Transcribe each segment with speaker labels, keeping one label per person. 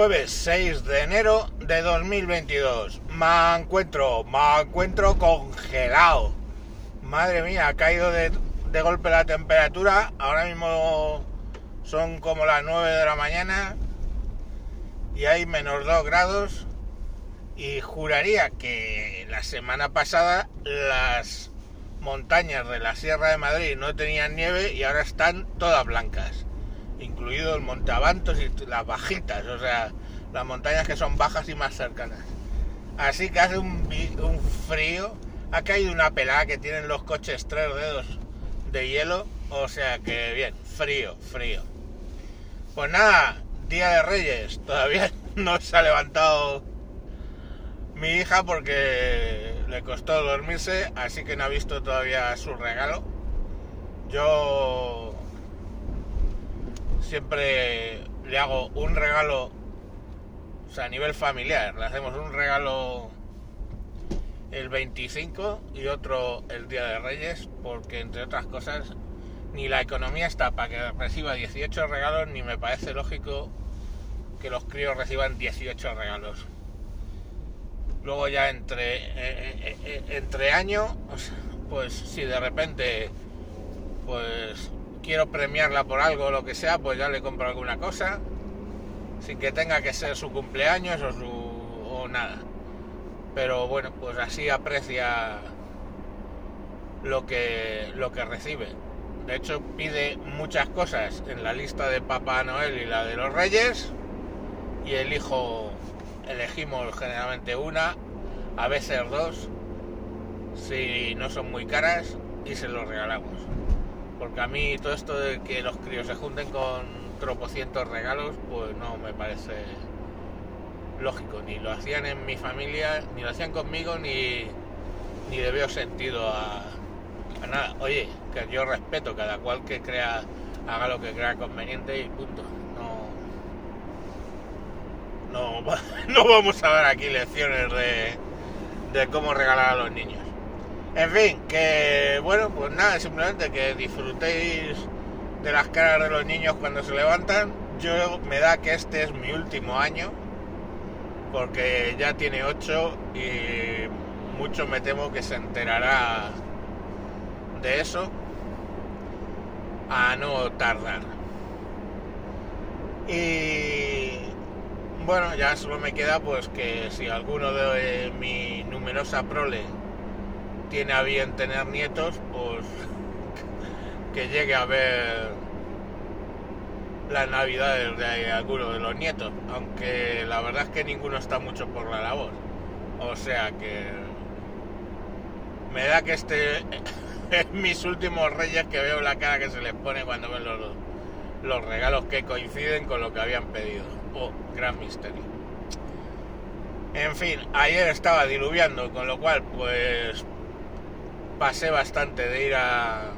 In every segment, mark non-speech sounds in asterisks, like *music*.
Speaker 1: Jueves 6 de enero de 2022. Me encuentro, me encuentro congelado. Madre mía, ha caído de, de golpe la temperatura. Ahora mismo son como las 9 de la mañana y hay menos 2 grados. Y juraría que la semana pasada las montañas de la Sierra de Madrid no tenían nieve y ahora están todas blancas, incluido el Montabantos y las bajitas, o sea, las montañas que son bajas y más cercanas. Así que hace un, un frío, ha caído una pelada que tienen los coches tres dedos de hielo, o sea que bien, frío, frío. Pues nada, Día de Reyes, todavía *laughs* no se ha levantado mi hija porque le costó dormirse, así que no ha visto todavía su regalo. Yo siempre le hago un regalo, o sea, a nivel familiar, le hacemos un regalo el 25 y otro el Día de Reyes, porque entre otras cosas, ni la economía está para que reciba 18 regalos, ni me parece lógico que los críos reciban 18 regalos. Luego ya entre eh, eh, eh, entre años pues si de repente pues quiero premiarla por algo o lo que sea pues ya le compro alguna cosa sin que tenga que ser su cumpleaños o su o nada pero bueno pues así aprecia lo que lo que recibe de hecho pide muchas cosas en la lista de Papá Noel y la de los Reyes y el hijo elegimos generalmente una, a veces dos, si no son muy caras, y se los regalamos. Porque a mí todo esto de que los críos se junten con tropocientos regalos, pues no me parece lógico. Ni lo hacían en mi familia, ni lo hacían conmigo, ni, ni le veo sentido a, nada. Oye, que yo respeto cada cual que crea, haga lo que crea conveniente y punto. No, no, *laughs* vamos a dar aquí lecciones de, de cómo regalar a los niños. En fin, que bueno, pues nada, simplemente que disfrutéis de las caras de los niños cuando se levantan. Yo me da que este es mi último año, porque ya tiene 8 y mucho me temo que se enterará de eso a no tardar. Y bueno, ya solo me queda pues que si alguno de mi numerosa prole tiene a bien tener nietos, pues que llegue a ver las navidades de alguno de los nietos, aunque la verdad es que ninguno está mucho por la labor. O sea que me da que este *laughs* es mis últimos reyes que veo la cara que se les pone cuando ven los, los regalos que coinciden con lo que habían pedido. Oh, gran misterio. En fin, ayer estaba diluviando, con lo cual pues pasé bastante de ir a,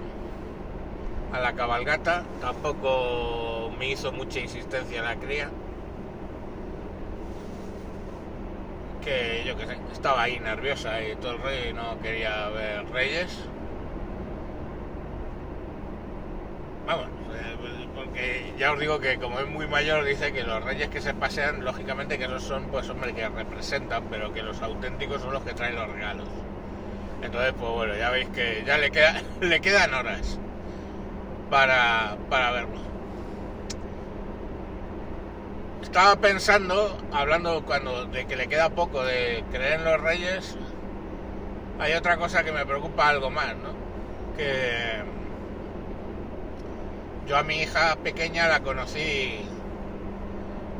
Speaker 1: la cabalgata. Tampoco me hizo mucha insistencia la cría. Que yo que sé, estaba ahí nerviosa y todo el rey no quería ver reyes. Vamos, eh, porque ya os digo que como es muy mayor dice que los reyes que se pasean, lógicamente que esos son pues hombre que representan, pero que los auténticos son los que traen los regalos. Entonces, pues bueno, ya veis que ya le queda, *laughs* le quedan horas para, para verlo. Estaba pensando, hablando cuando de que le queda poco de creer en los reyes, hay otra cosa que me preocupa algo más, ¿no? Que yo a mi hija pequeña la conocí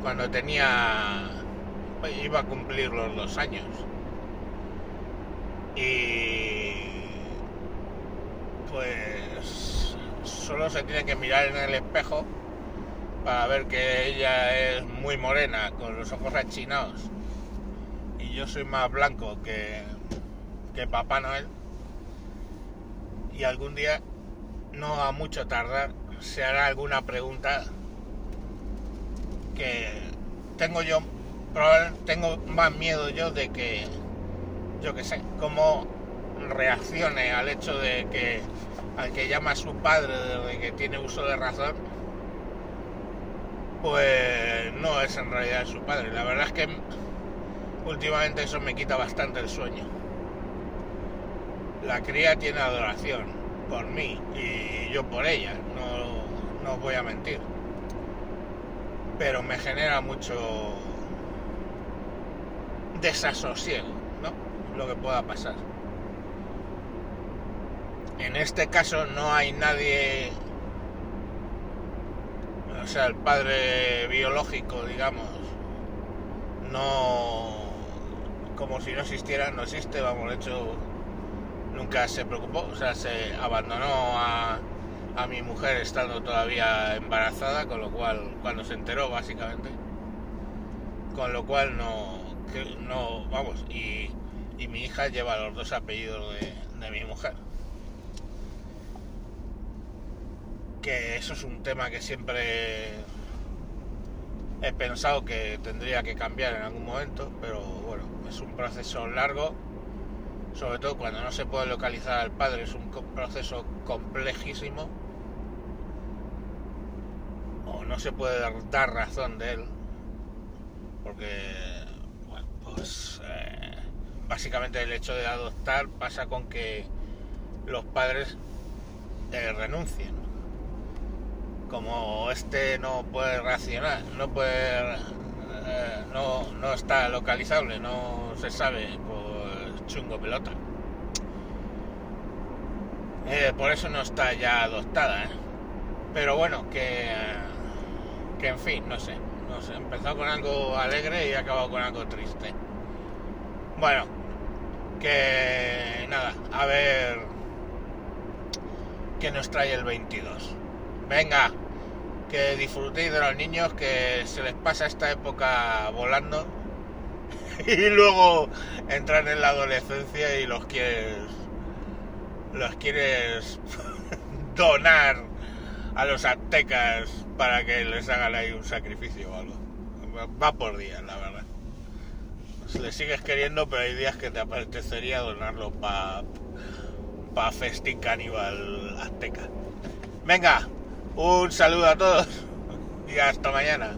Speaker 1: cuando tenía iba a cumplir los dos años y pues solo se tiene que mirar en el espejo para ver que ella es muy morena con los ojos achinados. Y yo soy más blanco que, que Papá Noel. Y algún día no a mucho tardar se hará alguna pregunta que tengo yo tengo más miedo yo de que yo que sé cómo reaccione al hecho de que al que llama a su padre de que tiene uso de razón pues no es en realidad su padre. La verdad es que últimamente eso me quita bastante el sueño. La cría tiene adoración por mí y yo por ella, no, no os voy a mentir. Pero me genera mucho desasosiego. Lo que pueda pasar. En este caso no hay nadie, o sea, el padre biológico, digamos, no, como si no existiera, no existe, vamos, de hecho, nunca se preocupó, o sea, se abandonó a, a mi mujer estando todavía embarazada, con lo cual, cuando se enteró, básicamente, con lo cual no, no, vamos, y, y mi hija lleva los dos apellidos de, mi mujer. Que eso es un tema que siempre he pensado que tendría que cambiar en algún momento, pero bueno, es un proceso largo, sobre todo cuando no se puede localizar al padre, es un proceso complejísimo, o no se puede dar, razón de él, porque, pues eh, básicamente el hecho de adoptar pasa con que los padres eh, renuncien. Como este no puede reaccionar, no puede, eh, no, no está localizable, no se sabe, pues chungo pelota. Eh, por eso no está ya adoptada. Pero bueno, que, que en fin, no sé, empezó con algo alegre y acabado con algo triste. Bueno, que nada, a ver qué nos trae el 22. Venga, que disfrutéis de los niños, que se les pasa esta época volando *laughs* y luego entran en la adolescencia y los quieres los quieres *laughs* donar a los aztecas para que les hagan ahí un sacrificio o algo. Va por días, la verdad. Le sigues queriendo, pero hay días que te apetecería donarlo para pa festín caníbal azteca. Venga, un saludo a todos y hasta mañana.